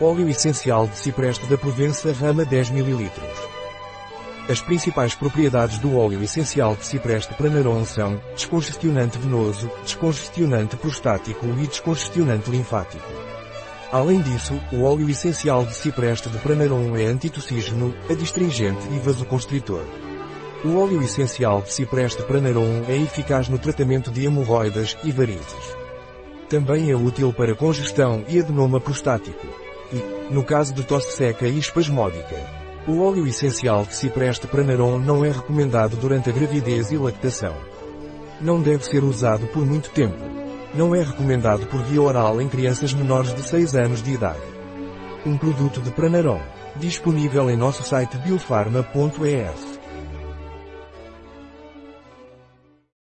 Óleo essencial de cipreste da Provença Rama 10 ml. As principais propriedades do óleo essencial de cipreste Pranarum são descongestionante venoso, descongestionante prostático e descongestionante linfático. Além disso, o óleo essencial de cipreste de Pranarum é antitussígeno, adstringente e vasoconstritor. O óleo essencial de cipreste Pranarum é eficaz no tratamento de hemorroidas e varizes. Também é útil para congestão e adenoma prostático. No caso de tosse seca e espasmódica, o óleo essencial de cipreste Pranarum não é recomendado durante a gravidez e lactação. Não deve ser usado por muito tempo. Não é recomendado por via oral em crianças menores de 6 anos de idade. Um produto de Pranarum, disponível em nosso site biofarma.es.